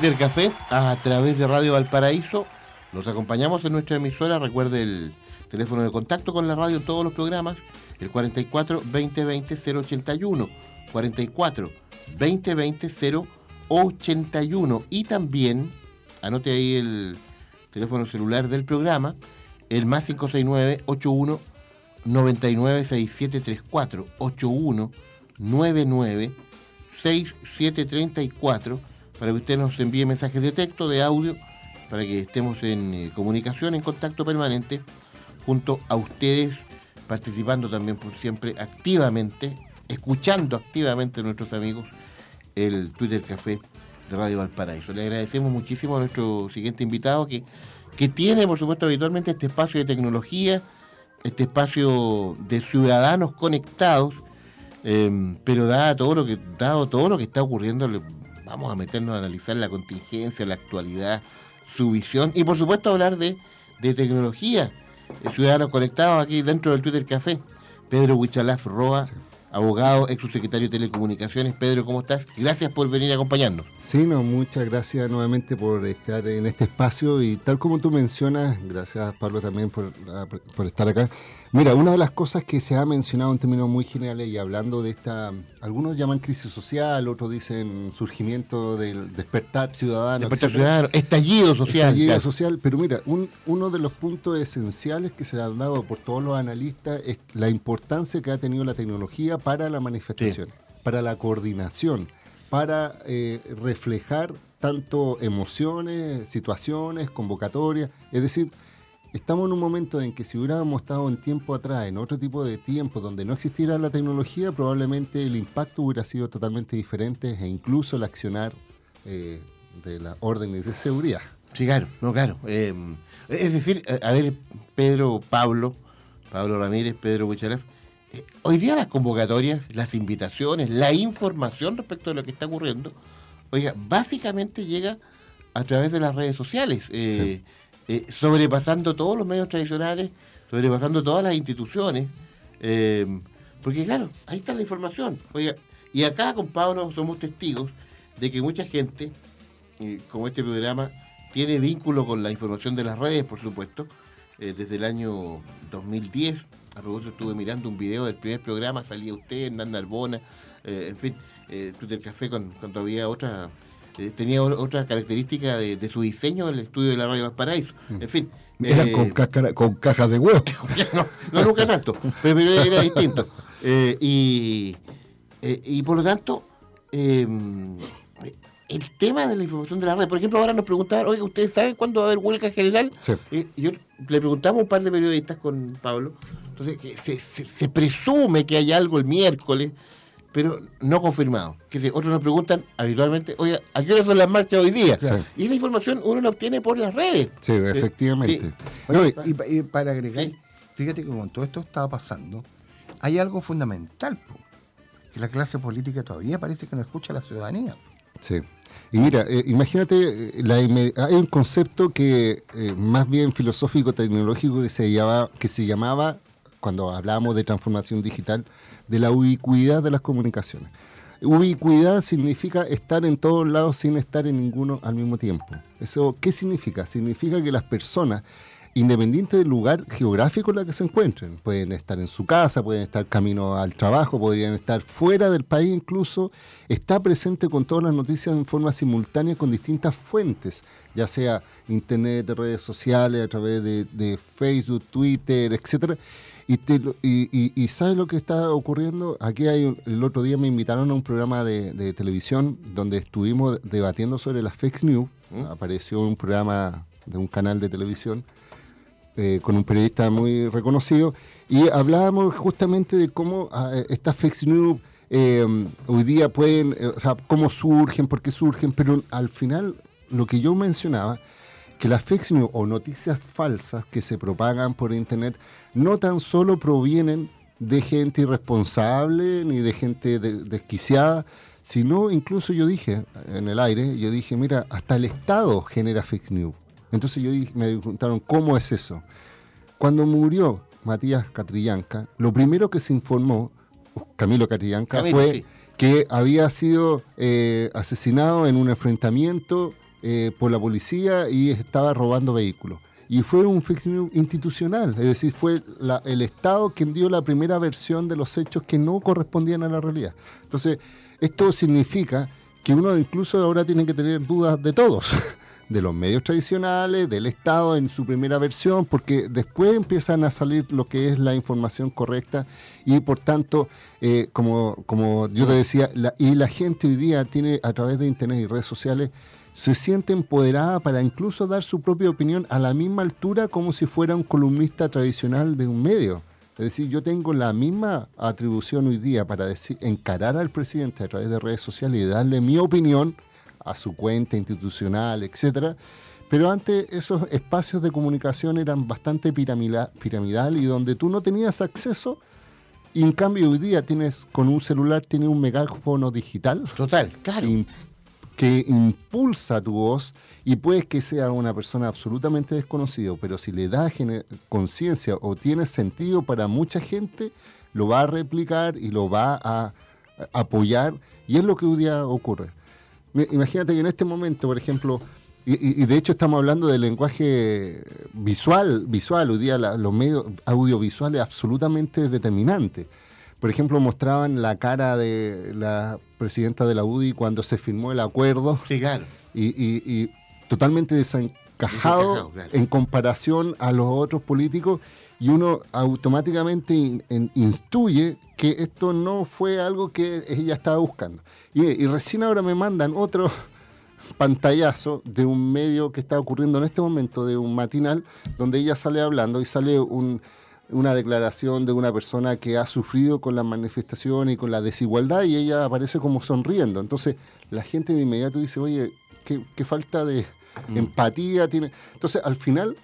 Café a través de Radio Valparaíso. Los acompañamos en nuestra emisora. Recuerde el teléfono de contacto con la radio en todos los programas, el 44 2020 081. 44 2020 081. Y también, anote ahí el teléfono celular del programa, el más 569 81 99 6734 81 99 6734 para que usted nos envíe mensajes de texto, de audio, para que estemos en eh, comunicación, en contacto permanente junto a ustedes, participando también por siempre activamente, escuchando activamente a nuestros amigos el Twitter Café de Radio Valparaíso. Le agradecemos muchísimo a nuestro siguiente invitado que, que tiene, por supuesto, habitualmente este espacio de tecnología, este espacio de ciudadanos conectados, eh, pero dado todo lo que, dado todo lo que está ocurriendo, vamos a meternos a analizar la contingencia, la actualidad, su visión y por supuesto hablar de, tecnología. Ciudadanos conectados aquí dentro del Twitter Café. Pedro Huichalaf Roa, abogado, ex subsecretario de Telecomunicaciones. Pedro, ¿cómo estás? Gracias por venir a acompañarnos. Sí, no, muchas gracias nuevamente por estar en este espacio y tal como tú mencionas, gracias Pablo también por, por estar acá. Mira, una de las cosas que se ha mencionado en términos muy generales y hablando de esta, algunos llaman crisis social, otros dicen surgimiento del despertar ciudadano. Despertar ciudadano, estallido social. Estallido social, pero mira, uno de los puntos esenciales que se le han dado por todos los analistas es la importancia que ha tenido la tecnología para la manifestación, para la coordinación, para eh, reflejar tanto emociones, situaciones, convocatorias, es decir, estamos en un momento en que si hubiéramos estado en tiempo atrás, en otro tipo de tiempo donde no existiera la tecnología, probablemente el impacto hubiera sido totalmente diferente e incluso el accionar eh, de las órdenes de seguridad. Sí, claro, no, claro. Eh, es decir, a ver, Pedro, Pablo, Pablo Ramírez, Pedro Bucharef, eh, hoy día las convocatorias, las invitaciones, la información respecto a lo que está ocurriendo, oiga, básicamente llega a través de las redes sociales. Eh, sobrepasando todos los medios tradicionales, sobrepasando todas las instituciones. Eh, porque claro, ahí está la información. Oiga, y acá con Pablo somos testigos de que mucha gente, eh, como este programa, tiene vínculo con la información de las redes, por supuesto, desde el año 2010. A propósito, estuve mirando un video del primer programa, salía usted, Nanda Arbona, en fin, Twitter Café con, cuando había otra eh, tenía otra característica de, su diseño el estudio de la radio Valparaíso. Mm. En fin. Era eh, con, cajas de huevo. no, nunca tanto, pero, era distinto. Eh, y, y por lo tanto, em, el tema de la información de la red, por ejemplo, ahora nos preguntaban, oye, ¿ustedes saben cuándo va a haber huelga general? Sí. yo le preguntamos a un par de periodistas con Pablo, entonces que se, se presume que hay algo el miércoles, pero no confirmado. Que otros nos preguntan habitualmente, oye, ¿a qué hora son las marchas hoy día? Y esa información uno la obtiene por las redes. Sí, efectivamente. y, para agregar, fíjate que con todo esto estaba pasando, hay algo fundamental, que la clase política todavía parece que no escucha a la ciudadanía. Sí. Y mira, eh, imagínate, eh, hay un concepto que eh, más bien filosófico, tecnológico, que se, llamaba, que se llamaba, cuando hablábamos de transformación digital, de la ubicuidad de las comunicaciones. Ubicuidad significa estar en todos lados sin estar en ninguno al mismo tiempo. ¿Eso qué significa? Significa que las personas, independiente del lugar geográfico en el que se encuentren, pueden estar en su casa, pueden estar camino al trabajo, podrían estar fuera del país incluso, está presente con todas las noticias en forma simultánea con distintas fuentes, ya sea internet, redes sociales, a través de, Facebook, Twitter, etcétera y, y, ¿sabes lo que está ocurriendo? Aquí hay, el otro día me invitaron a un programa de, televisión donde estuvimos debatiendo sobre las fake news. ¿Mm? Apareció un programa de un canal de televisión eh, con un periodista muy reconocido y hablábamos justamente de cómo ah, estas fake news eh, hoy día pueden, eh, o sea, cómo surgen, por qué surgen, pero al final lo que yo mencionaba que las fake news o noticias falsas que se propagan por internet no tan solo provienen de gente irresponsable ni de gente desquiciada, sino incluso yo dije en el aire, yo dije, mira, hasta el Estado genera fake news. Entonces yo me preguntaron, ¿cómo es eso? Cuando murió Matías Catrillanca, lo primero que se informó, Camilo Catrillanca, fue que había sido eh, asesinado en un enfrentamiento eh, por la policía y estaba robando vehículos. Y fue un fake institucional, es decir, fue el Estado quien dio la primera versión de los hechos que no correspondían a la realidad. Entonces, esto significa que uno incluso ahora tiene que tener dudas de todos, de los medios tradicionales, del Estado en su primera versión, porque después empiezan a salir lo que es la información correcta y por tanto, eh, como, como yo te decía, y la gente hoy día tiene a través de Internet y redes sociales, se siente empoderada para incluso dar su propia opinión a la misma altura como si fuera un columnista tradicional de un medio. Es decir, yo tengo la misma atribución hoy día para decir, encarar al presidente a través de redes sociales y darle mi opinión a su cuenta institucional, etcétera. Pero antes esos espacios de comunicación eran bastante piramida- piramidal y donde tú no tenías acceso y en cambio hoy día tienes con un celular tienes un megáfono digital Total, claro. Que impulsa tu voz y puedes que sea una persona absolutamente desconocida, pero si le gene- conciencia o tiene sentido para mucha gente, lo va a replicar y lo va a, apoyar y es lo que hoy día ocurre. Imagínate que en este momento, por ejemplo, y, de hecho estamos hablando del lenguaje visual, visual, hoy día los medios audiovisuales absolutamente determinantes. Por ejemplo, mostraban la cara de la presidenta de la UDI cuando se firmó el acuerdo Sí, claro. y, y- y totalmente desencajado Desencajado, claro. en comparación a los otros políticos y uno automáticamente in- intuye que esto no fue algo que ella estaba buscando. Y, y recién ahora me mandan otro pantallazo de un medio que está ocurriendo en este momento, de un matinal, donde ella sale hablando y sale un- una declaración de una persona que ha sufrido con las manifestaciones y con la desigualdad y ella aparece como sonriendo. Entonces la gente de inmediato dice, oye, qué, qué falta de empatía tiene. Entonces al final,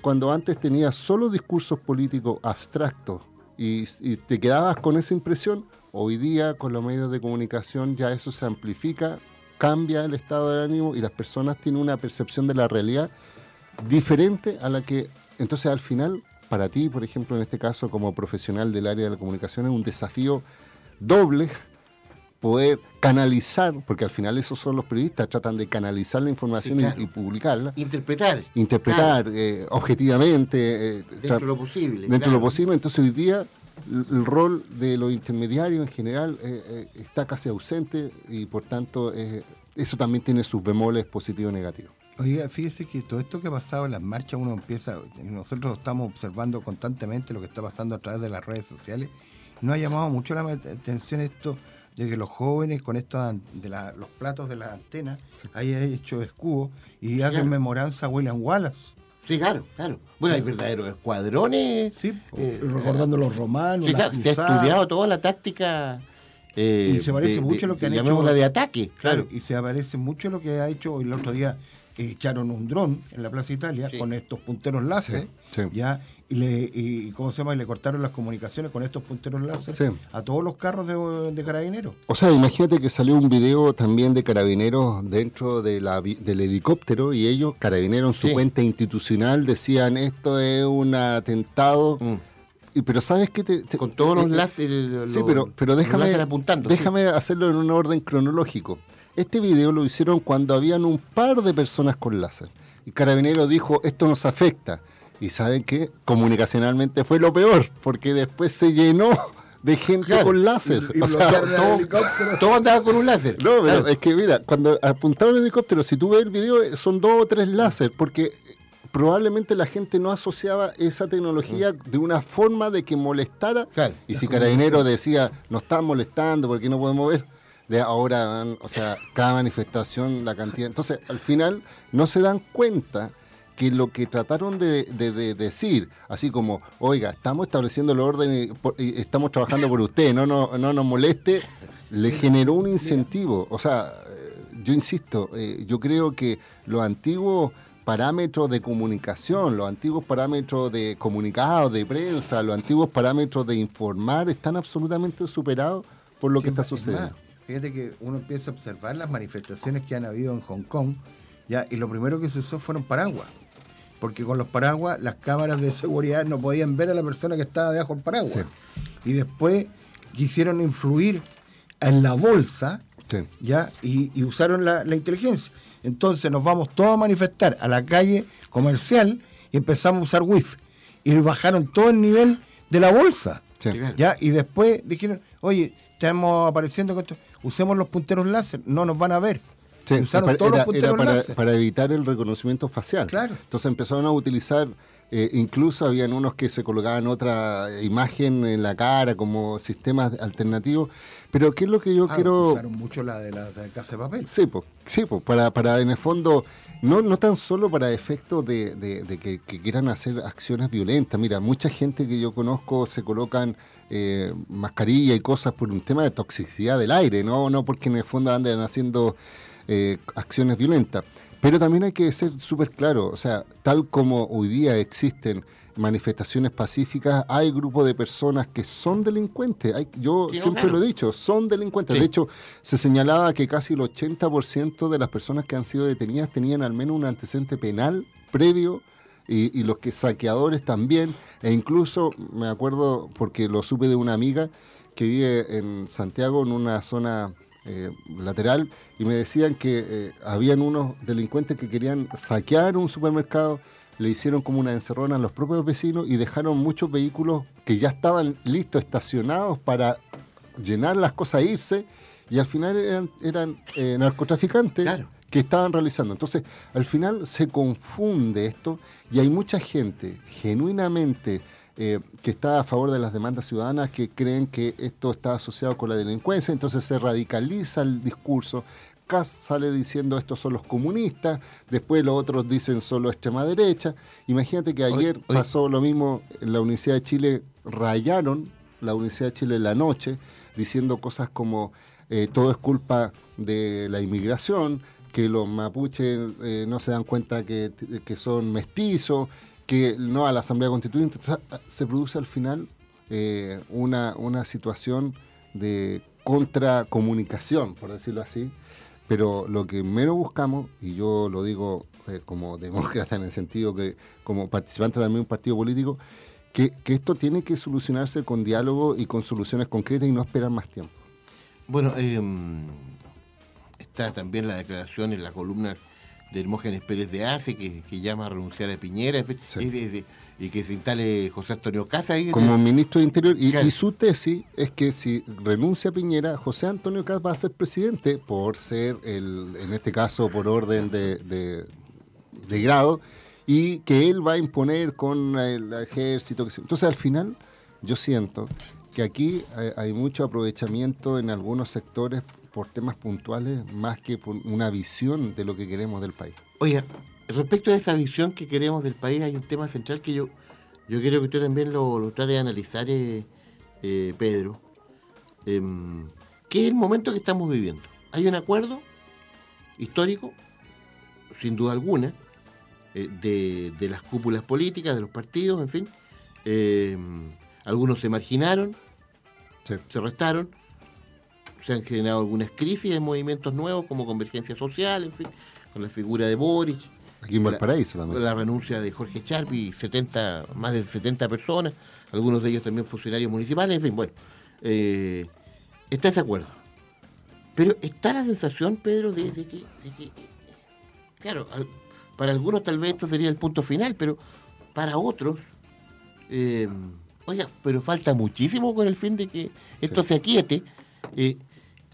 cuando antes tenías solo discursos políticos abstractos y, y te quedabas con esa impresión, hoy día con los medios de comunicación ya eso se amplifica, cambia el estado de ánimo y las personas tienen una percepción de la realidad diferente a la que entonces al final para ti, por ejemplo, en este caso como profesional del área de la comunicación es un desafío doble poder canalizar, porque al final esos son los periodistas, tratan de canalizar la información Sí, y- claro. y, publicarla, Interpretar. interpretar Claro, eh, objetivamente, eh, dentro de lo posible. dentro de claro. lo posible. Entonces hoy día el, rol de los intermediarios en general eh, está casi ausente y por tanto eso también tiene sus bemoles positivos y negativos. Oiga, fíjese que todo esto que ha pasado en las marchas, uno empieza, nosotros estamos observando constantemente lo que está pasando a través de las redes sociales. Nos ha llamado mucho la atención esto de que los jóvenes con estos de la- los platos de las antenas hayan hecho escudo y hacen claro. memoranza a William Wallace. Sí, claro, claro. Bueno, hay verdaderos escuadrones. Sí, eh, recordando los romanos, sí, las se ha estudiado toda la táctica. eh, Y se parece mucho a lo que han hecho- de ataque, Claro, claro. y se aparece mucho lo que ha hecho el otro día. Echaron un dron en la Plaza Italia Sí. con estos punteros láser, Sí, sí. ya, y le, y, ¿cómo se llama? Y le cortaron las comunicaciones con estos punteros láser Sí. a todos los carros de, de carabineros. O sea, imagínate que salió un video también de carabineros dentro de la del helicóptero y ellos, carabineros en su Sí. cuenta institucional, decían esto es un atentado. Mm. Y, pero ¿sabes qué? Te- te- Con todos los láseres. Sí, pero, pero déjame, apuntando. sí. déjame hacerlo en un orden cronológico. Este video lo hicieron cuando habían un par de personas con láser. Y Carabinero dijo, esto nos afecta. Y saben qué? Comunicacionalmente fue lo peor, porque después se llenó de gente Claro. con láser. Y- y o sea, todo- andaban con un láser. no, pero Claro. es que mira, cuando apuntaron el helicóptero, si tú ves el video, son dos o tres láser, porque probablemente la gente no asociaba esa tecnología de una forma de que molestara. Claro. Y si Carabinero decía, nos están molestando porque no podemos ver, de ahora, van, o sea, cada manifestación, la cantidad. Entonces, al final, no se dan cuenta que lo que trataron de, de- de decir, así como, oiga, estamos estableciendo el orden y, por- y estamos trabajando por usted, no, no, no nos moleste, le generó un incentivo. O sea, eh, yo insisto, eh, yo creo que los antiguos parámetros de comunicación, los antiguos parámetros de comunicados, de prensa, los antiguos parámetros de informar están absolutamente superados por lo que Es está sucediendo. Fíjate que uno empieza a observar las manifestaciones que han habido en Hong Kong, ya, y lo primero que se usó fueron paraguas. Porque con los paraguas las cámaras de seguridad no podían ver a la persona que estaba debajo del paraguas. Sí. Y después quisieron influir en la bolsa, Sí. ¿ya? Y, y usaron la, la inteligencia. Entonces nos vamos todos a manifestar a la calle comercial y empezamos a usar wifi. Y bajaron todo el nivel de la bolsa. Sí. ¿ya? Y después dijeron, oye, estamos apareciendo con esto, usemos los punteros láser, no nos van a ver. Sí, usaron para- todos era, los punteros era para, láser. para evitar el reconocimiento facial. Claro. Entonces empezaron a utilizar, eh, incluso habían unos que se colocaban otra imagen en la cara como sistemas alternativos. Pero ¿qué es lo que yo Ah, quiero...? Usaron mucho la de la, de la casa de papel. Sí, pues, sí, po, para, para en el fondo, no, no tan solo para efectos de, de- que, quieran hacer acciones violentas. Mira, mucha gente que yo conozco se colocan eh, mascarilla y cosas por un tema de toxicidad del aire, no, no porque en el fondo anden haciendo eh, acciones violentas. Pero también hay que ser súper claro, o sea, tal como hoy día existen manifestaciones pacíficas, hay grupos de personas que son delincuentes. Hay, yo Sí, siempre claro. lo he dicho, son delincuentes. Sí. De hecho, se señalaba que casi el 80% de las personas que han sido detenidas tenían al menos un antecedente penal previo y, y los que saqueadores también. E incluso me acuerdo, porque lo supe de una amiga que vive en Santiago, en una zona eh, lateral, y me decían que eh, habían unos delincuentes que querían saquear un supermercado, le hicieron como una encerrona a los propios vecinos y dejaron muchos vehículos que ya estaban listos, estacionados para llenar las cosas e irse, y al final eran, eran eh, narcotraficantes Claro. que estaban realizando. Entonces, al final se confunde esto y hay mucha gente genuinamente eh, que está a favor de las demandas ciudadanas que creen que esto está asociado con la delincuencia, entonces se radicaliza el discurso. Kass sale diciendo estos son los comunistas, después los otros dicen solo extrema derecha. Imagínate que ayer pasó lo mismo en la Universidad de Chile, rayaron la Universidad de Chile en la noche, diciendo cosas como eh, todo es culpa de la inmigración, que los mapuches eh, no se dan cuenta que, que son mestizos, que no a la Asamblea Constituyente. Entonces, se produce al final eh, una, una situación de contracomunicación, por decirlo así. Pero lo que menos buscamos, y yo lo digo eh, como demócrata en el sentido que como participante también de un partido político, que, que esto tiene que solucionarse con diálogo y con soluciones concretas y no esperar más tiempo. Bueno, eh, está también la declaración en la columna de Hermógenes Pérez de Arce que, que llama a renunciar a Piñera Sí. de- y que se instale José Antonio Casa ahí. Como ministro de Interior, y, su tesis es que si renuncia a Piñera, José Antonio Caz va a ser presidente por ser, el, en este caso, por orden de, de- de grado, y que él va a imponer con el ejército. que se- Entonces, al final, yo siento que aquí hay, hay mucho aprovechamiento en algunos sectores por temas puntuales, más que por una visión de lo que queremos del país. Oiga, respecto a esa visión que queremos del país, hay un tema central que yo, yo quiero que usted también lo, lo trate de analizar, eh, eh, Pedro. Em, que es el momento que estamos viviendo. Hay un acuerdo histórico, sin duda alguna, eh, de, de las cúpulas políticas, de los partidos, en fin. Em, algunos se marginaron, Sí. se restaron, se han generado algunas crisis en movimientos nuevos como Convergencia Social, en fin, con la figura de Boric, Aquí en Valparaíso también. la renuncia de Jorge Charpi, 70, más de 70 personas, algunos de ellos también funcionarios municipales, en fin, bueno, eh, está ese acuerdo. Pero está la sensación, Pedro, de, de que, de que, claro, al- para algunos tal vez esto sería el punto final, pero para otros, eh, oiga, pero falta muchísimo con el fin de que esto se aquiete. eh,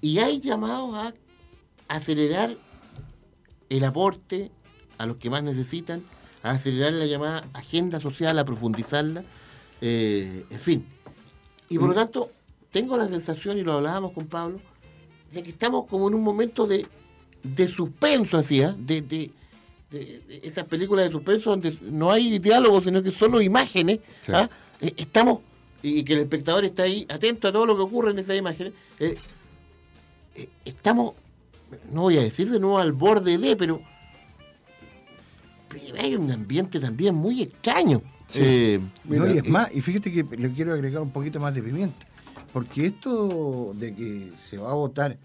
y hay llamados a acelerar el aporte a los que más necesitan, a acelerar la llamada agenda social, a profundizarla, eh, en fin. Y por lo tanto, tengo la sensación, y lo hablábamos con Pablo, de que estamos como en un momento de, de suspenso, decía, de, de, de- de esas películas de suspenso donde no hay diálogo, sino que solo imágenes. Sí. ¿ah? Eh, Estamos, y que el espectador está ahí atento a todo lo que ocurre en esas imágenes. eh, eh, estamos, no voy a decir de nuevo al borde de, pero, pero hay un ambiente también muy extraño. Eh, No, Mira, y es y- más, y fíjate que le quiero agregar un poquito más de pimienta, porque esto de que se va a votar eh,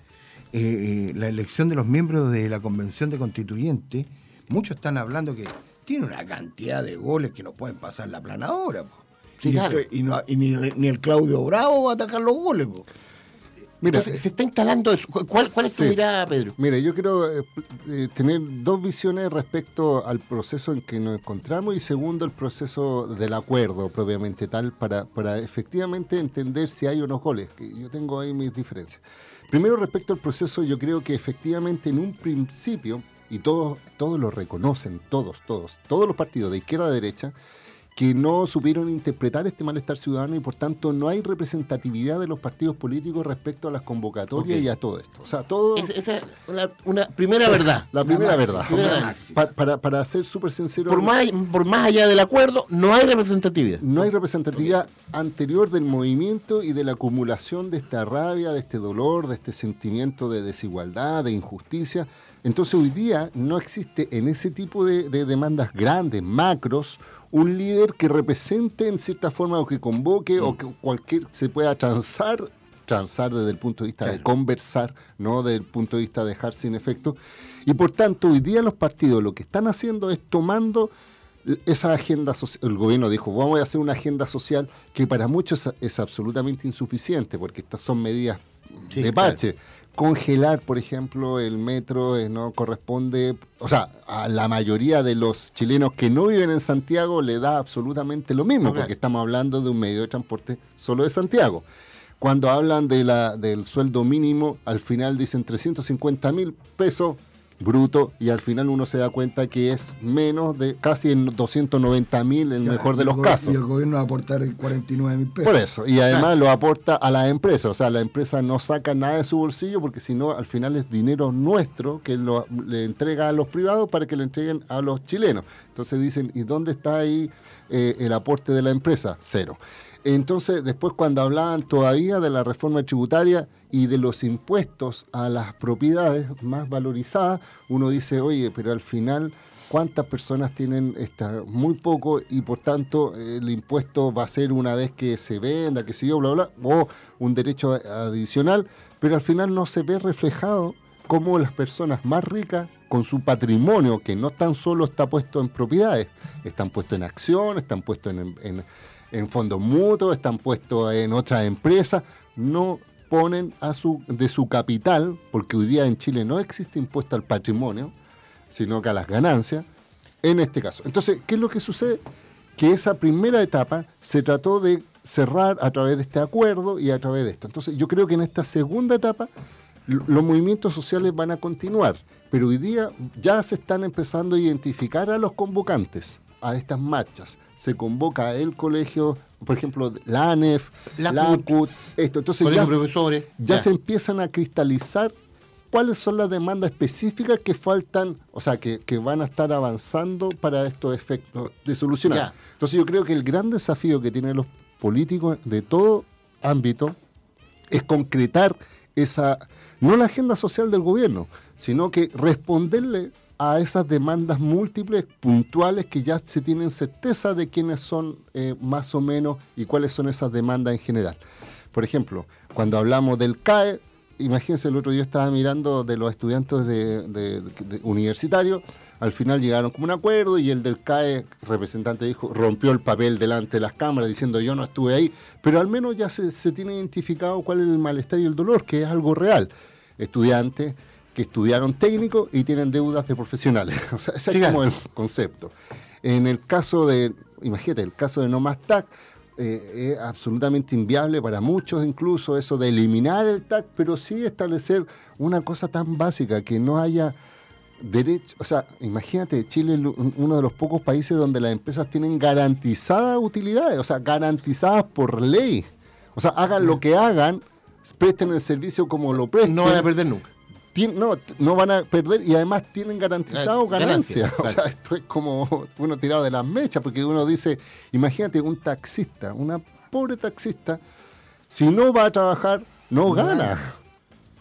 eh, la elección de los miembros de la convención de constituyentes, muchos están hablando que tiene una cantidad de goles que no pueden pasar la planadora. po. Sí, y claro. y no- y ni, ni el Claudio Bravo va a atacar los goles. po. Mira, se está instalando eso. ¿Cuál, cuál es tu mirada, Pedro? Mira, yo quiero eh, eh, tener dos visiones respecto al proceso en que nos encontramos y segundo, el proceso del acuerdo propiamente tal para, para efectivamente entender si hay o no goles. Yo tengo ahí mis diferencias. Primero, respecto al proceso, yo creo que efectivamente en un principio, y todos, todos lo reconocen, todos, todos, todos los partidos de izquierda a derecha, que no supieron interpretar este malestar ciudadano y por tanto no hay representatividad de los partidos políticos respecto a las convocatorias y a todo esto. O sea, todo... esa es una, primera verdad. La primera verdad. para, para, ser súper sincero... Por más, por más allá del acuerdo, no hay representatividad. No hay representatividad anterior del movimiento y de la acumulación de esta rabia, de este dolor, de este sentimiento de desigualdad, de injusticia. Entonces hoy día no existe en ese tipo de, de demandas grandes, macros, un líder que represente en cierta forma o que convoque o mm. que cualquier se pueda transar, transar desde el punto de vista de conversar, no desde el punto de vista de dejar sin efecto. Y por tanto, hoy día los partidos lo que están haciendo es tomando esa agenda social, el gobierno dijo, vamos a hacer una agenda social que para muchos es, absolutamente insuficiente, porque estas son medidas de parche congelar, por ejemplo, el metro eh, no corresponde, o sea, a la mayoría de los chilenos que no viven en Santiago le da absolutamente lo mismo, porque estamos hablando de un medio de transporte solo de Santiago. Cuando hablan de la, del sueldo mínimo, al final dicen 350 mil pesos bruto y al final uno se da cuenta que es menos de casi en 290 mil en el mejor de los casos. Y el gobierno va a aportar 49 mil pesos. Por eso, y además lo aporta a la empresa, o sea, la empresa no saca nada de su bolsillo porque si no, al final es dinero nuestro que lo, le entrega a los privados para que le entreguen a los chilenos. Entonces dicen, ¿y dónde está ahí eh, el aporte de la empresa? Cero. Entonces, después cuando hablaban todavía de la reforma tributaria, y de los impuestos a las propiedades más valorizadas, uno dice, oye, pero al final, ¿cuántas personas tienen esta, muy poco y por tanto el impuesto va a ser una vez que se venda, que se yo, bla, bla, o un derecho adicional, pero al final no se ve reflejado cómo las personas más ricas con su patrimonio, que no tan solo está puesto en propiedades, están puestos en acciones, están puestos en, en fondos mutuos, están puestos en otras empresas, no ponen de su capital, porque hoy día en Chile no existe impuesto al patrimonio, sino que a las ganancias, en este caso. Entonces, ¿qué es lo que sucede? Que esa primera etapa se trató de cerrar a través de este acuerdo y a través de esto. Entonces, yo creo que en esta segunda etapa los movimientos sociales van a continuar, pero hoy día ya se están empezando a identificar a los convocantes a estas marchas. Se convoca el colegio, por ejemplo, la ANEF, la, CUT, esto. Entonces ya, ya, se empiezan a cristalizar cuáles son las demandas específicas que faltan, o sea, que, van a estar avanzando para estos efectos de solucionar. Entonces yo creo que el gran desafío que tienen los políticos de todo ámbito es concretar esa, no la agenda social del gobierno, sino que responderle a esas demandas múltiples, puntuales, que ya se tienen certeza de quiénes son eh, más o menos y cuáles son esas demandas en general. Por ejemplo, cuando hablamos del CAE, imagínense, el otro día estaba mirando de los estudiantes de, universitarios, al final llegaron como un acuerdo y el del CAE, representante dijo, rompió el papel delante de las cámaras diciendo yo no estuve ahí, pero al menos ya se, se tiene identificado cuál es el malestar y el dolor, que es algo real. Estudiantes que estudiaron técnico y tienen deudas de profesionales. O sea, ese es como el concepto. En el caso de, imagínate, el caso de No Más TAC, eh, es absolutamente inviable para muchos incluso eso de eliminar el TAC, pero sí establecer una cosa tan básica, que no haya derecho, o sea, imagínate, Chile es uno de los pocos países donde las empresas tienen garantizadas utilidades, o sea, garantizadas por ley. O sea, hagan lo que hagan, presten el servicio como lo presten. No van a perder nunca no, no van a perder y además tienen garantizado ganancia. O sea, esto es como uno tirado de las mechas, porque uno dice, imagínate un taxista, una pobre taxista, si no va a trabajar, no gana.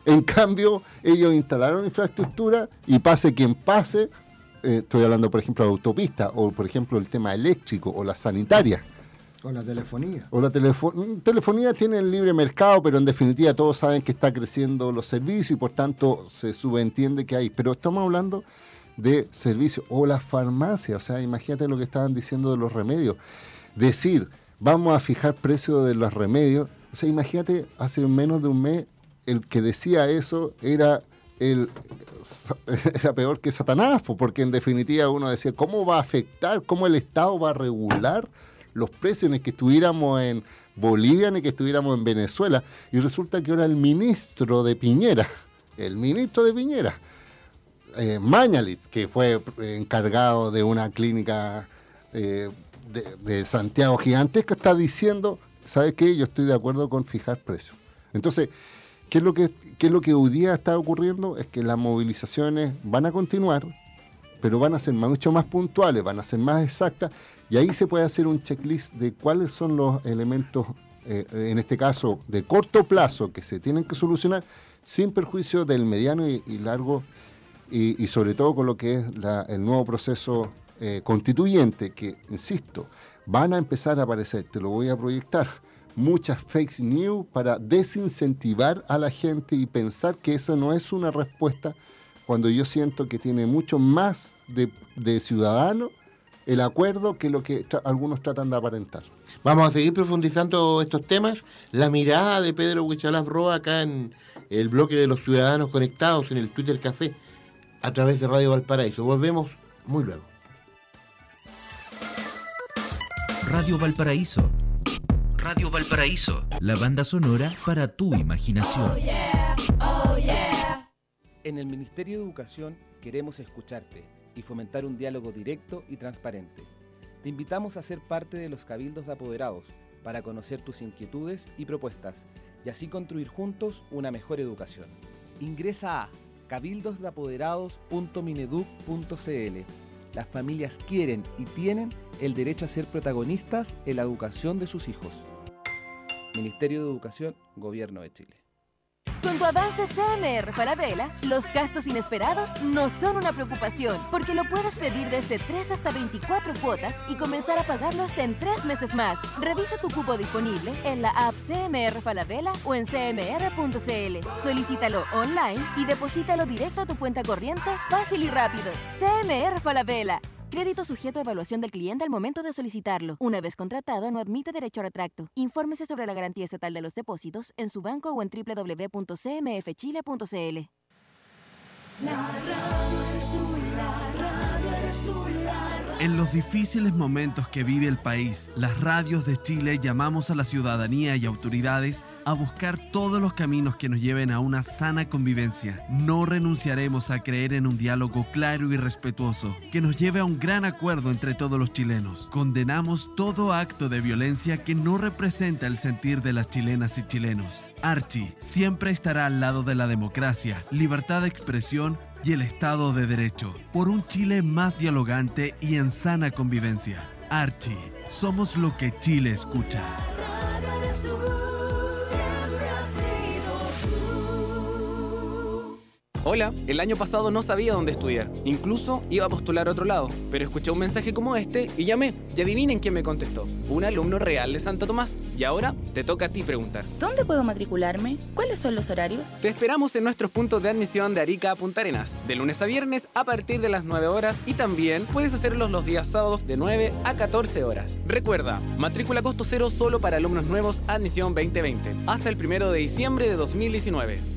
En cambio, ellos instalaron infraestructura y pase quien pase, eh, estoy hablando por ejemplo de autopista o por ejemplo el tema eléctrico o la sanitaria o la telefonía. O la telefonía tiene el libre mercado, pero en definitiva todos saben que está creciendo los servicios y por tanto se subentiende que hay. Pero estamos hablando de servicios o la farmacia. O sea, imagínate lo que estaban diciendo de los remedios. Decir, vamos a fijar precio de los remedios. O sea, imagínate, hace menos de un mes el que decía eso era el era peor que Satanás, porque en definitiva uno decía, ¿cómo va a afectar, cómo el Estado va a regular los precios ni que estuviéramos en Bolivia ni que estuviéramos en Venezuela? Y resulta que ahora el ministro de Piñera, el ministro de Piñera, eh, que fue encargado de una clínica eh, de, de, Santiago gigantesca, está diciendo, ¿sabe qué? Yo estoy de acuerdo con fijar precios. Entonces, ¿qué es, lo que, ¿qué es lo que hoy día está ocurriendo? Es que las movilizaciones van a continuar, pero van a ser mucho más puntuales, van a ser más exactas, y ahí se puede hacer un checklist de cuáles son los elementos, eh, en este caso, de corto plazo que se tienen que solucionar, sin perjuicio del mediano y, largo, y, y, sobre todo con lo que es la, el nuevo proceso eh, constituyente, que, insisto, van a empezar a aparecer, te lo voy a proyectar, muchas fake news para desincentivar a la gente y pensar que esa no es una respuesta cuando yo siento que tiene mucho más de, de ciudadano el acuerdo que lo que tra algunos tratan de aparentar. Vamos a seguir profundizando estos temas. La mirada de Pedro Huichalaf Roa acá en el bloque de los ciudadanos conectados en el Twitter Café a través de Radio Valparaíso. Volvemos muy luego. Radio Valparaíso. Radio Valparaíso. La banda sonora para tu imaginación. Oh yeah, oh yeah. En el Ministerio de Educación queremos escucharte y fomentar un diálogo directo y transparente. Te invitamos a ser parte de los cabildos de apoderados para conocer tus inquietudes y propuestas y así construir juntos una mejor educación. Ingresa a cabildosdeapoderados.mineduc.cl. Las familias quieren y tienen el derecho a ser protagonistas en la educación de sus hijos. Ministerio de Educación, Gobierno de Chile. Con tu avance CMR Falabella, los gastos inesperados no son una preocupación, porque lo puedes pedir desde 3 hasta 24 cuotas y comenzar a pagarlo hasta en 3 meses más. Revisa tu cupo disponible en la app CMR Falabella o en cmr.cl. Solicítalo online y deposítalo directo a tu cuenta corriente fácil y rápido. CMR Falabella. Crédito sujeto a evaluación del cliente al momento de solicitarlo. Una vez contratado, no admite derecho a retracto. Infórmese sobre la garantía estatal de los depósitos en su banco o en www.cmfchile.cl. La radio eres la radio eres tú, la. En los difíciles momentos que vive el país, las radios de Chile llamamos a la ciudadanía y autoridades a buscar todos los caminos que nos lleven a una sana convivencia. No renunciaremos a creer en un diálogo claro y respetuoso que nos lleve a un gran acuerdo entre todos los chilenos. Condenamos todo acto de violencia que no representa el sentir de las chilenas y chilenos. Archie siempre estará al lado de la democracia, libertad de expresión y el Estado de Derecho, por un Chile más dialogante y en sana convivencia. Archie, somos lo que Chile escucha. Hola, el año pasado no sabía dónde estudiar, incluso iba a postular a otro lado, pero escuché un mensaje como este y llamé, y adivinen quién me contestó, un alumno real de Santo Tomás, y ahora te toca a ti preguntar. ¿Dónde puedo matricularme? ¿Cuáles son los horarios? Te esperamos en nuestros puntos de admisión de Arica a Punta Arenas, de lunes a viernes a partir de las 9 horas y también puedes hacerlos los días sábados de 9 a 14 horas. Recuerda, matrícula costo cero solo para alumnos nuevos, admisión 2020, hasta el primero de diciembre de 2019.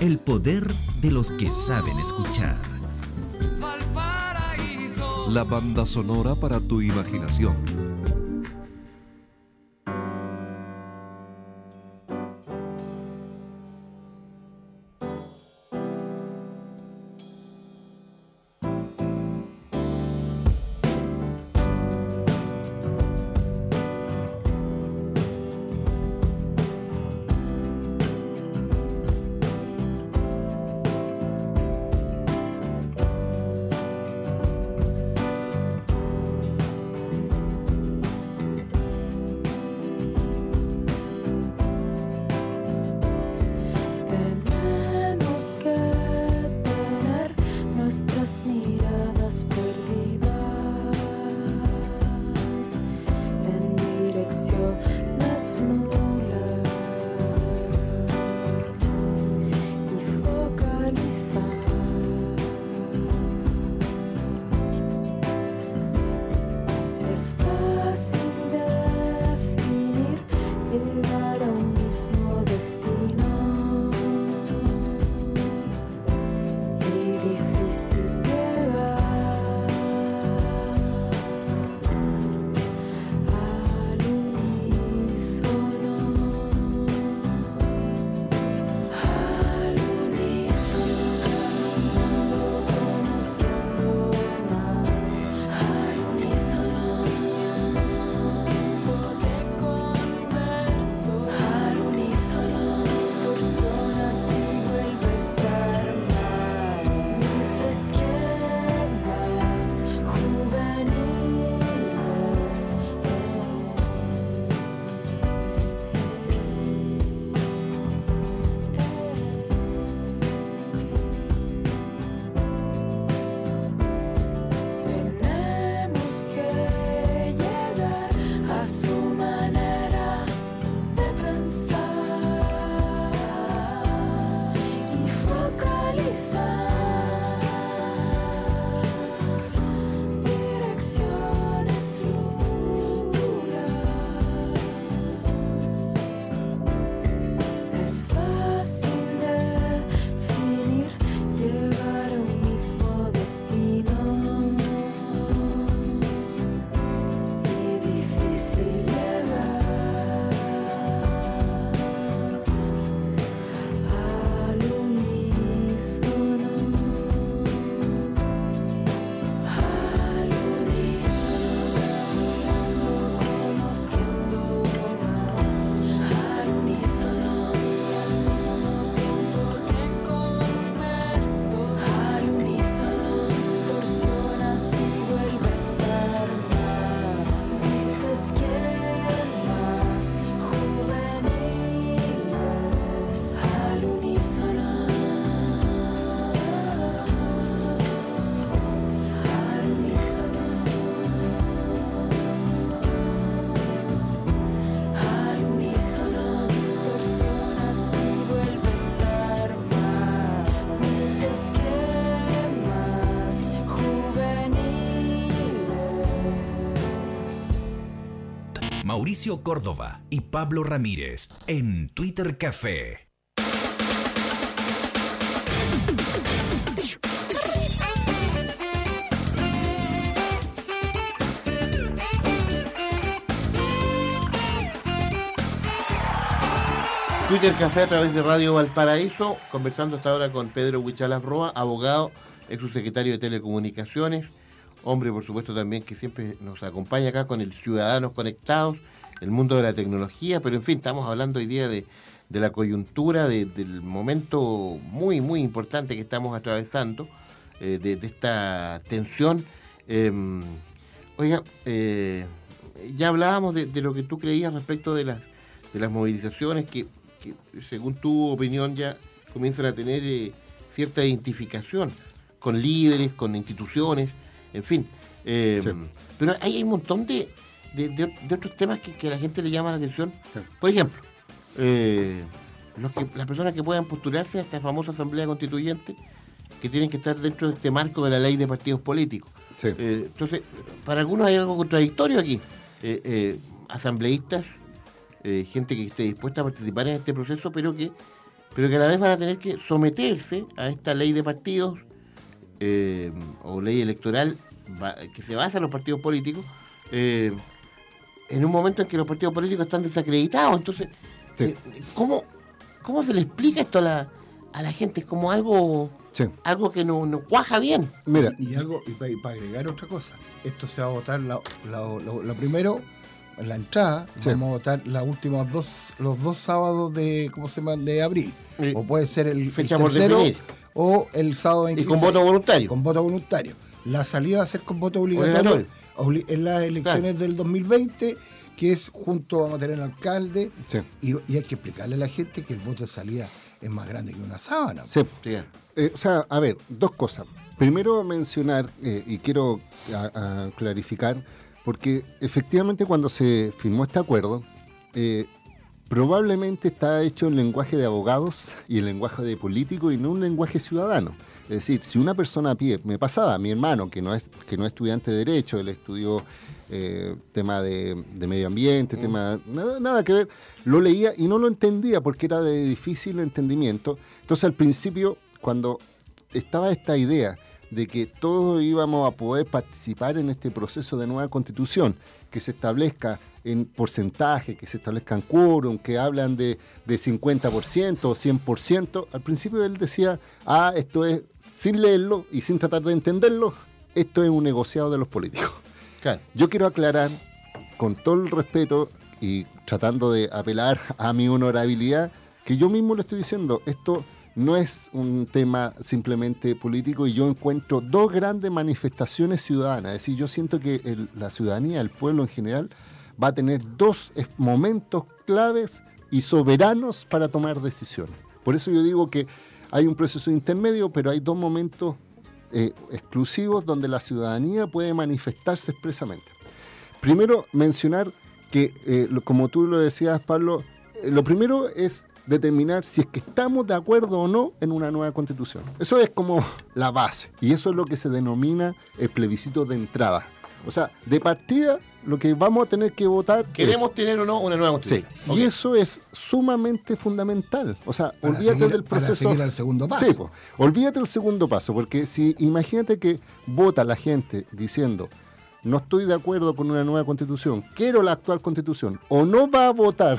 El poder de los que saben escuchar. La banda sonora para tu imaginación. Mauricio Córdoba y Pablo Ramírez en Twitter Café. Twitter Café a través de Radio Valparaíso, conversando hasta ahora con Pedro Huichalas Roa, abogado, ex subsecretario de Telecomunicaciones, hombre por supuesto también que siempre nos acompaña acá con el Ciudadanos Conectados, el mundo de la tecnología, pero en fin, estamos hablando hoy día de, de la coyuntura, de- del momento muy, muy importante que estamos atravesando, eh, de, esta tensión. Eh, oiga, eh, ya hablábamos de, lo que tú creías respecto de las, de las movilizaciones que, que, según tu opinión, ya comienzan a tener eh, cierta identificación con líderes, con instituciones, en fin. Eh, Pero hay un montón de, de- de- de otros temas que, que a la gente le llama la atención. Por ejemplo, eh, los que, las personas que puedan postularse a esta famosa Asamblea Constituyente, que tienen que estar dentro de este marco de la ley de partidos políticos. Eh, entonces, para algunos hay algo contradictorio aquí. Eh, asambleístas gente que esté dispuesta a participar en este proceso, pero que, pero que a la vez van a tener que someterse a esta ley de partidos eh, o ley electoral que se basa en los partidos políticos, eh, en un momento en que los partidos políticos están desacreditados. Entonces, eh, ¿cómo, ¿cómo se le explica esto a la, a la gente? Es como algo, algo que no, no cuaja bien. Mira, Y algo, y para, agregar otra cosa, esto se va a votar la- la- lo, lo primero, en la entrada, Sí. vamos a votar las últimas dos, los dos sábados de, ¿cómo se llama? de abril. O puede ser el, el Fecha por tercero o el sábado 26. con voto voluntario. Con voto voluntario. La salida va a ser con voto obligatorio Obligatorio. obli- en las elecciones del 2020, que es junto, vamos a tener alcalde, Sí. y, y hay que explicarle a la gente que el voto de salida es más grande que una sábana. Sí. Eh, o sea, a ver, dos cosas. Primero mencionar, eh, y quiero a- a clarificar, porque efectivamente cuando se firmó este acuerdo, eh, probablemente está hecho en lenguaje de abogados y en lenguaje de político y no un lenguaje ciudadano. Es decir, si una persona a pie, me pasaba, mi hermano, que no es, que no es estudiante de Derecho, él estudió eh, tema de, de medio ambiente, tema, nada, nada que ver, lo leía y no lo entendía porque era de difícil entendimiento. Entonces al principio, cuando estaba esta idea de que todos íbamos a poder participar en este proceso de nueva constitución, que se establezca en porcentaje, que se establezcan quórum, que hablan de, de 50% o 100%, al principio él decía, ah, esto es, sin leerlo y sin tratar de entenderlo, esto es un negociado de los políticos. Yo quiero aclarar, con todo el respeto y tratando de apelar a mi honorabilidad, que yo mismo le estoy diciendo, esto no es un tema simplemente político y yo encuentro dos grandes manifestaciones ciudadanas. Es decir, yo siento que la ciudadanía, el pueblo en general, va a tener dos momentos claves y soberanos para tomar decisiones. Por eso yo digo que hay un proceso intermedio, pero hay dos momentos eh, exclusivos donde la ciudadanía puede manifestarse expresamente. Primero, mencionar que, eh, como tú lo decías, Pablo, eh, lo primero es determinar si es que estamos de acuerdo o no en una nueva constitución. Eso es como la base y eso es lo que se denomina el plebiscito de entrada. O sea, de partida, lo que vamos a tener que votar ¿Queremos es- tener o no una nueva Sí, constitución? y eso es sumamente fundamental. O sea, Para olvídate seguir- del para proceso. seguir al segundo paso. Sí, olvídate del segundo paso, porque si imagínate que vota la gente diciendo no estoy de acuerdo con una nueva constitución, quiero la actual constitución, o no va a votar,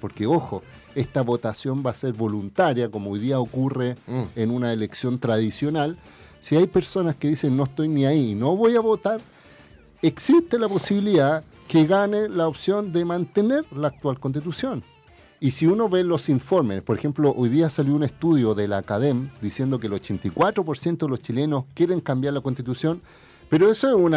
porque ojo, esta votación va a ser voluntaria, como hoy día ocurre en una elección tradicional. Si hay personas que dicen no estoy ni ahí, no voy a votar, existe la posibilidad que gane la opción de mantener la actual constitución. Y si uno ve los informes, por ejemplo, hoy día salió un estudio de la ACADEM diciendo que el 84% de los chilenos quieren cambiar la constitución, pero eso es un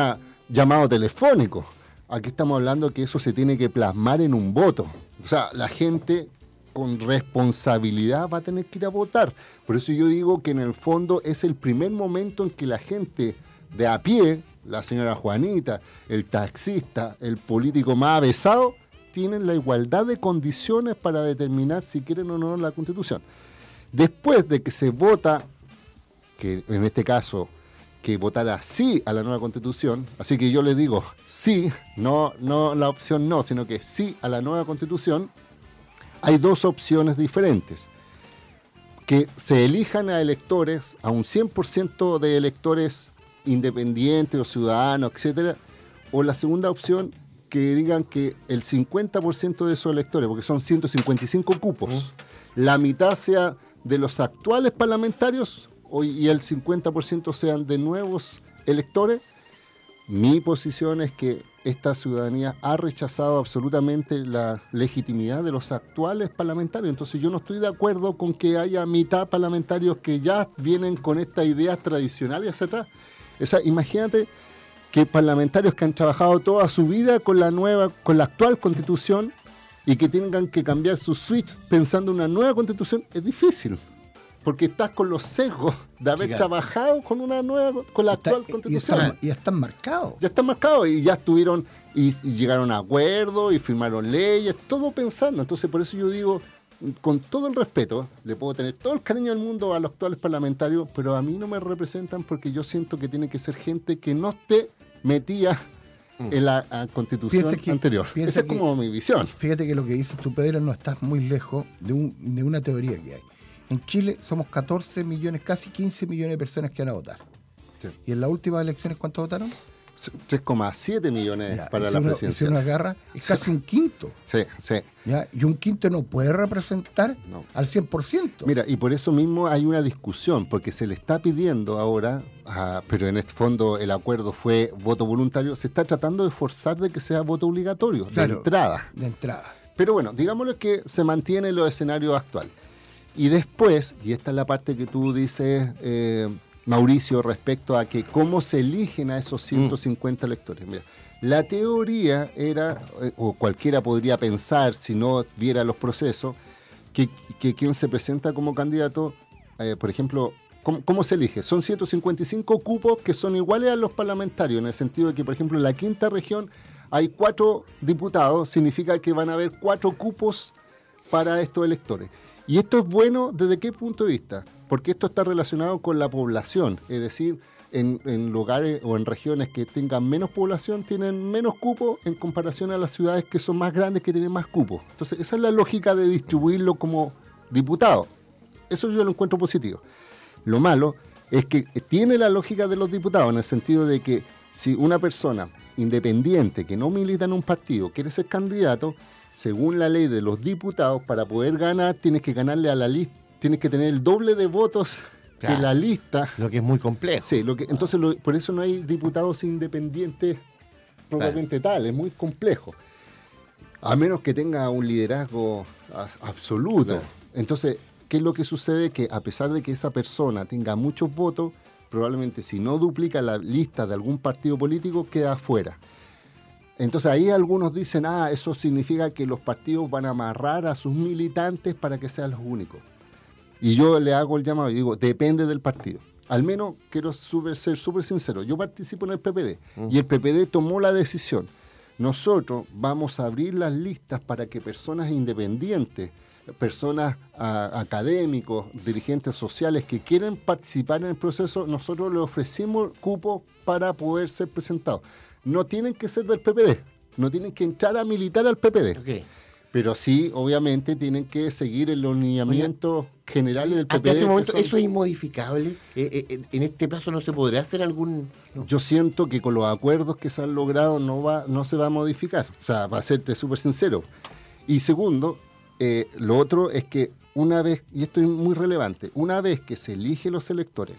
llamado telefónico. Aquí estamos hablando que eso se tiene que plasmar en un voto. O sea, la gente con responsabilidad va a tener que ir a votar. Por eso yo digo que en el fondo es el primer momento en que la gente de a pie, la señora Juanita, el taxista, el político más avesado, tienen la igualdad de condiciones para determinar si quieren o no la constitución. Después de que se vota, que en este caso que votara sí a la nueva constitución, así que yo le digo sí, no, no la opción no, sino que sí a la nueva constitución, hay dos opciones diferentes. Que se elijan a electores, a un 100% de electores independientes o ciudadanos, etcétera, o la segunda opción, que digan que el 50% de esos electores, porque son 155 cupos, la mitad sea de los actuales parlamentarios y el 50% sean de nuevos electores, mi posición es que esta ciudadanía ha rechazado absolutamente la legitimidad de los actuales parlamentarios. Entonces yo no estoy de acuerdo con que haya mitad parlamentarios que ya vienen con estas ideas tradicionales hacia atrás. Imagínate que parlamentarios que han trabajado toda su vida con la nueva, con la actual constitución y que tengan que cambiar su switch pensando en una nueva constitución es difícil. Porque estás con los sesgos de haber Claro. trabajado con una nueva, con la actual y constitución. y están marcados. Ya están marcados y ya estuvieron y, y llegaron a acuerdos y firmaron leyes, todo pensando. Entonces, por eso yo digo, con todo el respeto, le puedo tener todo el cariño del mundo a los actuales parlamentarios, pero a mí no me representan porque yo siento que tiene que ser gente que no esté metida en la constitución que- anterior. Esa es como mi visión. Fíjate que lo que dices tú, Pedro, no estás muy lejos de, un- de una teoría que hay. En Chile somos 14 millones, casi 15 millones de personas que van a votar. Sí. ¿Y en las últimas elecciones cuántos votaron? 3,7 millones Ya, para la uno- presidencia. Si uno agarra, es casi un quinto. Sí, sí. ¿ya? Y un quinto no puede representar al 100%. Mira, y por eso mismo hay una discusión, porque se le está pidiendo ahora, ah, pero en este fondo el acuerdo fue voto voluntario, se está tratando de forzar de que sea voto obligatorio, de entrada. De entrada. Pero bueno, digámoslo que se mantiene los escenarios actual. Y después, y esta es la parte que tú dices, eh, Mauricio, respecto a que cómo se eligen a esos 150 electores. Mira, la teoría era, eh, o cualquiera podría pensar si no viera los procesos, que, que quien se presenta como candidato, eh, por ejemplo, ¿cómo, cómo se elige? Son 155 cupos que son iguales a los parlamentarios, en el sentido de que, por ejemplo, en la quinta región hay cuatro diputados, significa que van a haber cuatro cupos para estos electores. Y esto es bueno desde qué punto de vista? Porque esto está relacionado con la población, es decir, en, lugares o en regiones que tengan menos población tienen menos cupos en comparación a las ciudades que son más grandes que tienen más cupos. Entonces, esa es la lógica de distribuirlo como diputado. Eso yo lo encuentro positivo. Lo malo es que tiene la lógica de los diputados en el sentido de que si una persona independiente que no milita en un partido quiere ser candidato, según la ley de los diputados, para poder ganar tienes que ganarle a la lista, tienes que tener el doble de votos que la lista. Lo que es muy complejo. Sí, lo que, entonces lo- por eso no hay diputados independientes propiamente tal, es muy complejo. A menos que tenga un liderazgo absoluto. Entonces, ¿qué es lo que sucede? Que a pesar de que esa persona tenga muchos votos, probablemente si no duplica la lista de algún partido político, queda afuera. Entonces ahí algunos dicen, ah, eso significa que los partidos van a amarrar a sus militantes para que sean los únicos. Y yo le hago el llamado y digo, depende del partido. Al menos quiero ser súper sincero, yo participo en el PPD y el PPD tomó la decisión. Nosotros vamos a abrir las listas para que personas independientes, personas ah, académicos, dirigentes sociales que quieren participar en el proceso, nosotros les ofrecimos cupos para poder ser presentados. No tienen que ser del PPD, no tienen que entrar a militar al PPD. Pero sí, obviamente, tienen que seguir el lineamiento general del PPD. Hasta este momento, son- ¿eso es inmodificable? Eh, eh, eh, ¿En este plazo no se podrá hacer algún...? Yo siento que con los acuerdos que se han logrado no, va, no se va a modificar. O sea, para serte súper sincero. Y segundo, eh, lo otro es que una vez, y esto es muy relevante, una vez que se eligen los electores,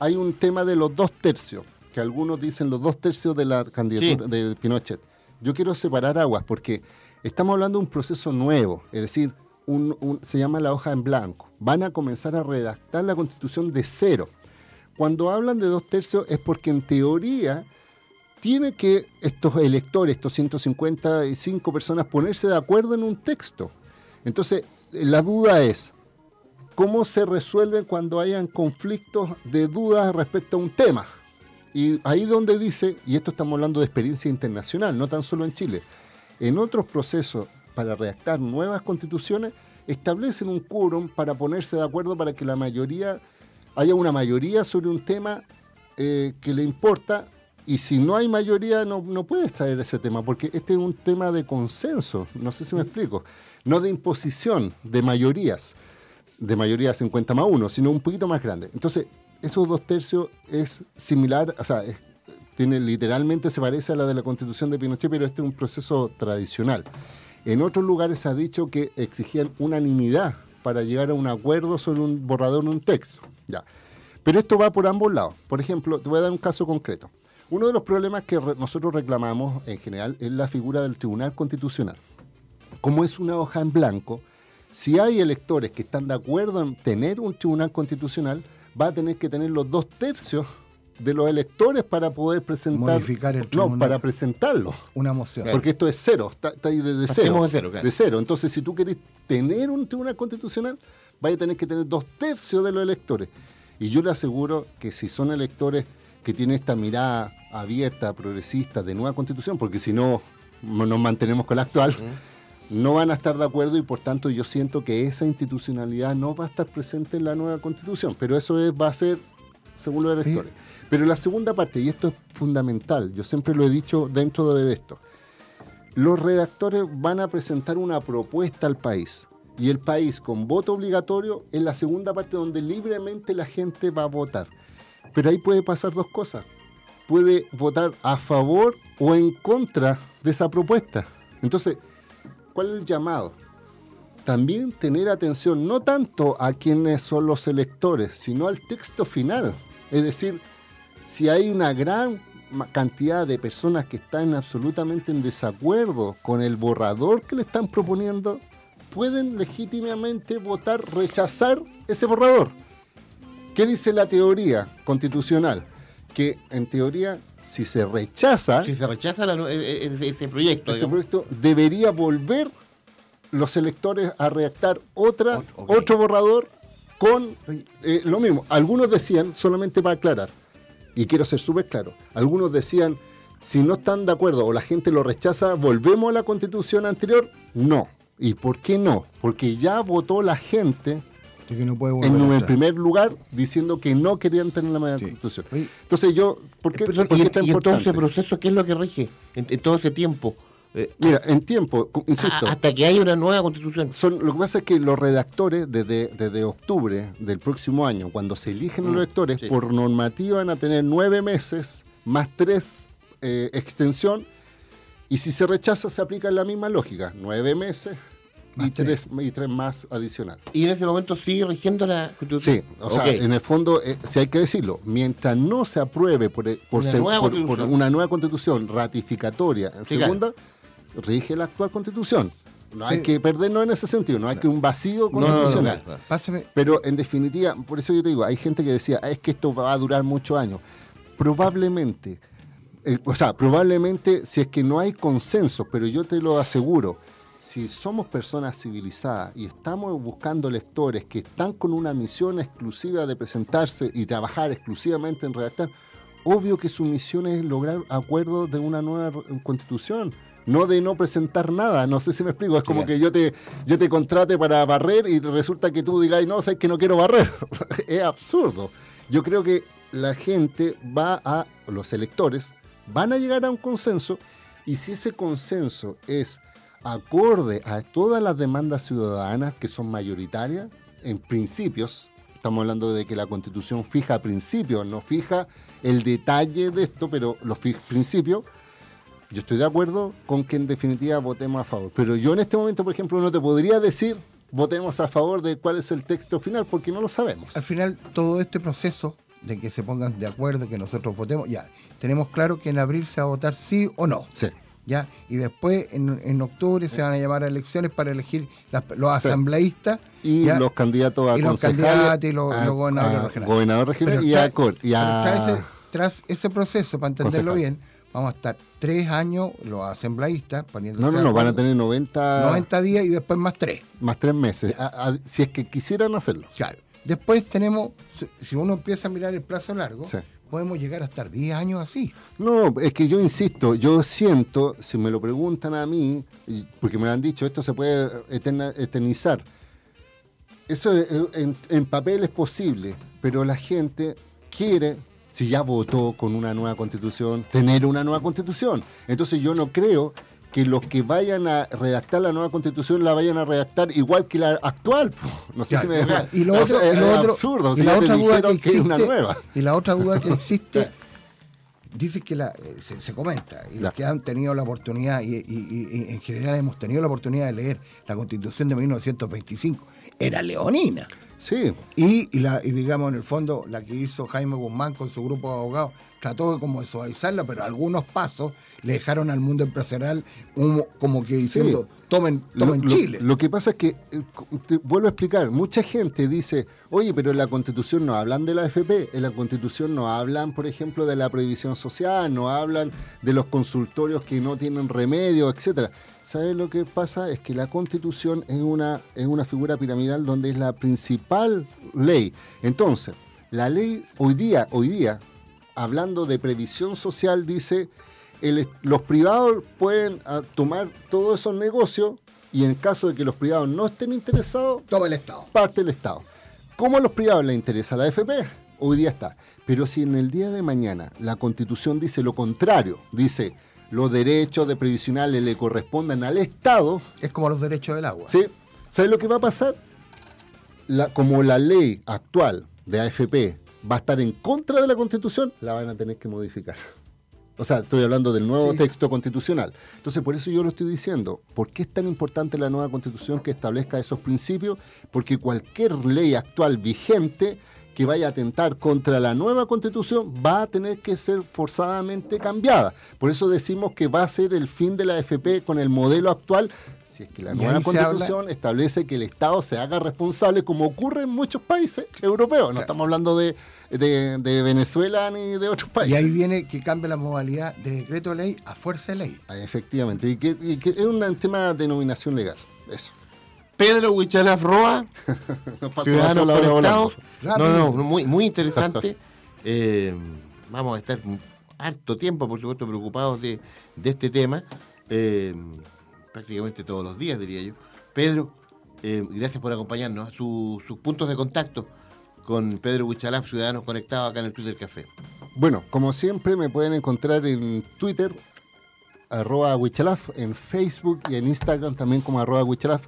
hay un tema de los dos tercios, que algunos dicen los dos tercios de la candidatura de Pinochet. Yo quiero separar aguas porque estamos hablando de un proceso nuevo, es decir, un- un- se llama la hoja en blanco. Van a comenzar a redactar la constitución de cero. Cuando hablan de dos tercios es porque en teoría tiene que estos electores, estos 155 personas, ponerse de acuerdo en un texto. Entonces, la duda es, ¿cómo se resuelven cuando hayan conflictos de dudas respecto a un tema? Y ahí donde dice, y esto estamos hablando de experiencia internacional, no tan solo en Chile, en otros procesos para redactar nuevas constituciones, establecen un quórum para ponerse de acuerdo para que la mayoría, haya una mayoría sobre un tema eh, que le importa, y si no hay mayoría no, no puede estar ese tema, porque este es un tema de consenso, no sé si me explico, no de imposición de mayorías, de mayoría 50 más 1, sino un poquito más grande. Entonces, esos dos tercios es similar, o sea, tiene, literalmente se parece a la de la constitución de Pinochet, pero este es un proceso tradicional. En otros lugares se ha dicho que exigían unanimidad para llegar a un acuerdo sobre un borrador de un texto. Ya. Pero esto va por ambos lados. Por ejemplo, te voy a dar un caso concreto. Uno de los problemas que nosotros reclamamos en general es la figura del Tribunal Constitucional. Como es una hoja en blanco, si hay electores que están de acuerdo en tener un Tribunal Constitucional, va a tener que tener los dos tercios de los electores para poder presentar. Modificar el No, para presentarlo. Una moción. Porque esto es cero, está, está ahí desde cero. de cero, claro. De cero. Entonces, si tú querés tener un tribunal constitucional, vas a tener que tener dos tercios de los electores. Y yo le aseguro que si son electores que tienen esta mirada abierta, progresista, de nueva constitución, porque si no no nos mantenemos con la actual, no van a estar de acuerdo y por tanto yo siento que esa institucionalidad no va a estar presente en la nueva constitución. Pero eso es, va a ser según los electores. Pero la segunda parte, y esto es fundamental, yo siempre lo he dicho dentro de esto, los redactores van a presentar una propuesta al país. Y el país con voto obligatorio es la segunda parte donde libremente la gente va a votar. Pero ahí puede pasar dos cosas. Puede votar a favor o en contra de esa propuesta. Entonces, ¿cuál es el llamado? También tener atención no tanto a quienes son los electores, sino al texto final. Es decir, si hay una gran cantidad de personas que están absolutamente en desacuerdo con el borrador que le están proponiendo, pueden legítimamente votar, rechazar ese borrador. ¿Qué dice la teoría constitucional? Que en teoría, si se rechaza, Si se rechaza la nu- eh, eh, ese proyecto, este digamos. proyecto, debería volver los electores a redactar otra, otro borrador con eh, lo mismo. Algunos decían, solamente para aclarar, y quiero ser súper claro, algunos decían, si no están de acuerdo o la gente lo rechaza, ¿volvemos a la constitución anterior? No. ¿Y por qué no? Porque ya votó la gente no puede en el primer lugar diciendo que no querían tener la nueva constitución. Entonces yo, ¿por qué, Perdón, por qué y, es tan y en todo ese importante? proceso, ¿qué es lo que rige en, en todo ese tiempo? Eh, Mira, en tiempo, insisto. a- hasta que haya una nueva constitución. Son, lo que pasa es que los redactores, desde, desde octubre del próximo año, cuando se eligen los Mm, redactores, sí. por normativa van a tener nueve meses más tres eh, extensión. Y si se rechaza, se aplica la misma lógica: nueve meses y tres, y tres más adicionales. Y en ese momento sigue rigiendo la constitución. Sí, o sea, en el fondo, eh, si hay que decirlo, mientras no se apruebe por, eh, por Una nueva por- por constitución. una nueva constitución ratificatoria en Sí, claro. segunda, rige la actual constitución. No hay Sí. que perdernos en ese sentido, no hay que un vacío no, constitucional. Pero en definitiva, por eso yo te digo, hay gente que decía, "Ah, es que esto va a durar muchos años. Probablemente, eh, o sea, probablemente si es que no hay consenso, pero yo te lo aseguro, si somos personas civilizadas y estamos buscando lectores que están con una misión exclusiva de presentarse y trabajar exclusivamente en redactar, obvio que su misión es lograr acuerdos de una nueva constitución. No de no presentar nada, no sé si me explico. Es como que yo te, yo te contrate para barrer y resulta que tú digas, no, sabes que no quiero barrer. es absurdo. Yo creo que la gente va a, los electores, van a llegar a un consenso y si ese consenso es acorde a todas las demandas ciudadanas que son mayoritarias, en principios, estamos hablando de que la constitución fija principios, no fija el detalle de esto, pero los principios, yo estoy de acuerdo con que en definitiva votemos a favor. Pero yo en este momento, por ejemplo, no te podría decir votemos a favor de cuál es el texto final porque no lo sabemos. Al final, todo este proceso de que se pongan de acuerdo, que nosotros votemos, ya, tenemos claro que en abril se va a votar sí o no. Sí. ¿Ya? Y después, en, en octubre, se van a llamar a elecciones para elegir las- los asambleístas. Y ¿ya? los candidatos a Y los candidatos y los, a- los gobernadores regionales. gobernador regional y a cor- y a- tras, ese, tras ese proceso, para entenderlo Concejal. bien, vamos a estar tres años los asambleístas poniéndose No, no, no, van a tener 90, 90 días y después más tres. más tres meses, a- si es que quisieran hacerlo. Claro. Después tenemos, si- si uno empieza a mirar el plazo largo, Sí. Podemos llegar a estar 10 años así. No, es que yo insisto, yo siento, si me lo preguntan a mí, porque me lo han dicho, esto se puede eternizar. Eso en papel es posible, pero la gente quiere, si ya votó con una nueva constitución, tener una nueva constitución. Entonces yo no creo que los que vayan a redactar la nueva constitución la vayan a redactar igual que la actual. No sé Ya, si me ya. y lo o otro, sea, y lo es otro- absurdo, y si la otra duda que dijeron que es existe, una nueva. y la otra duda que existe, dice que la, eh, se, se comenta, y los que han tenido la oportunidad, y, y- y- y en general hemos tenido la oportunidad de leer la constitución de 1925, era leonina. Sí. Y, y la, y digamos, en el fondo, la que hizo Jaime Guzmán con su grupo de abogados, trató de como de suavizarla, pero algunos pasos le dejaron al mundo empresarial como que diciendo, tomen, tomen Lo- Chile. Lo, que pasa es que, eh, te vuelvo a explicar, mucha gente dice, oye, pero en la constitución no hablan de la AFP, en la constitución no hablan, por ejemplo, de la previsión social, no hablan de los consultorios que no tienen remedio, etcétera. ¿Sabes lo que pasa? Es que la constitución es una, es una figura piramidal donde es la principal ley. Entonces, la ley hoy día, hoy día, hablando de previsión social, dice el los privados pueden ah, tomar todos esos negocios y en caso de que los privados no estén interesados, toma el Estado. Parte el Estado. ¿Cómo a los privados les interesa la AFP? hoy día está. Pero si en el día de mañana la constitución dice lo contrario, dice los derechos de previsionales le corresponden al Estado. Es como los derechos del agua. ¿Sí? ¿Sabes lo que va a pasar? La, como la ley actual de AFP va a estar en contra de la constitución, la van a tener que modificar. O sea, estoy hablando del nuevo texto constitucional. Entonces, por eso yo lo estoy diciendo. ¿Por qué es tan importante la nueva constitución que establezca esos principios? Porque cualquier ley actual vigente que vaya a atentar contra la nueva constitución va a tener que ser forzadamente cambiada. Por eso decimos que va a ser el fin de la AFP con el modelo actual, si es que la Y nueva constitución establece que el Estado se haga responsable como ocurre en muchos países europeos. No estamos hablando de, de- de Venezuela ni de otros Y países. ahí viene que cambia la modalidad de decreto de ley a fuerza de ley. Ah, Efectivamente, y que, y que es un tema de denominación legal. Eso. Pedro Huichalaf Roa, volando. No, no, Rápido. muy, muy interesante. Eh, vamos a estar harto tiempo, por supuesto, preocupados de, de este tema. Eh, prácticamente todos los días, diría yo. Pedro, eh, gracias por acompañarnos. Su- sus puntos de contacto con Pedro Huichalaf, Ciudadanos Conectados, acá en el Twitter Café. Bueno, como siempre me pueden encontrar en Twitter, arroba Wichalaf, en Facebook y en Instagram también como arroba Wichalaf,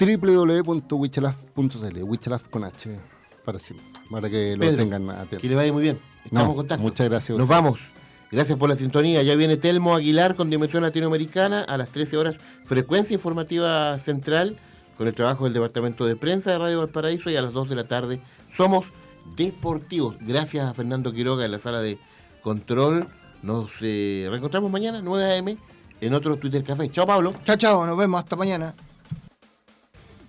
www.wichalaf.cl, Wichalaf con H, para, siempre, para que lo Pedro, tengan atento. Que le vaya muy bien. Estamos No, en contacto. Muchas gracias. Nos vamos. Gracias por la sintonía. Ya viene Telmo Aguilar con Dimensión Latinoamericana a las 13 horas. Frecuencia informativa central con el trabajo del Departamento de Prensa de Radio Valparaíso y a las 2 de la tarde somos deportivos. Gracias a Fernando Quiroga en la sala de control. Nos eh, reencontramos mañana, 9 a.m., en otro Twitter Café. Chao, Pablo. Chao, chao. Nos vemos. Hasta mañana.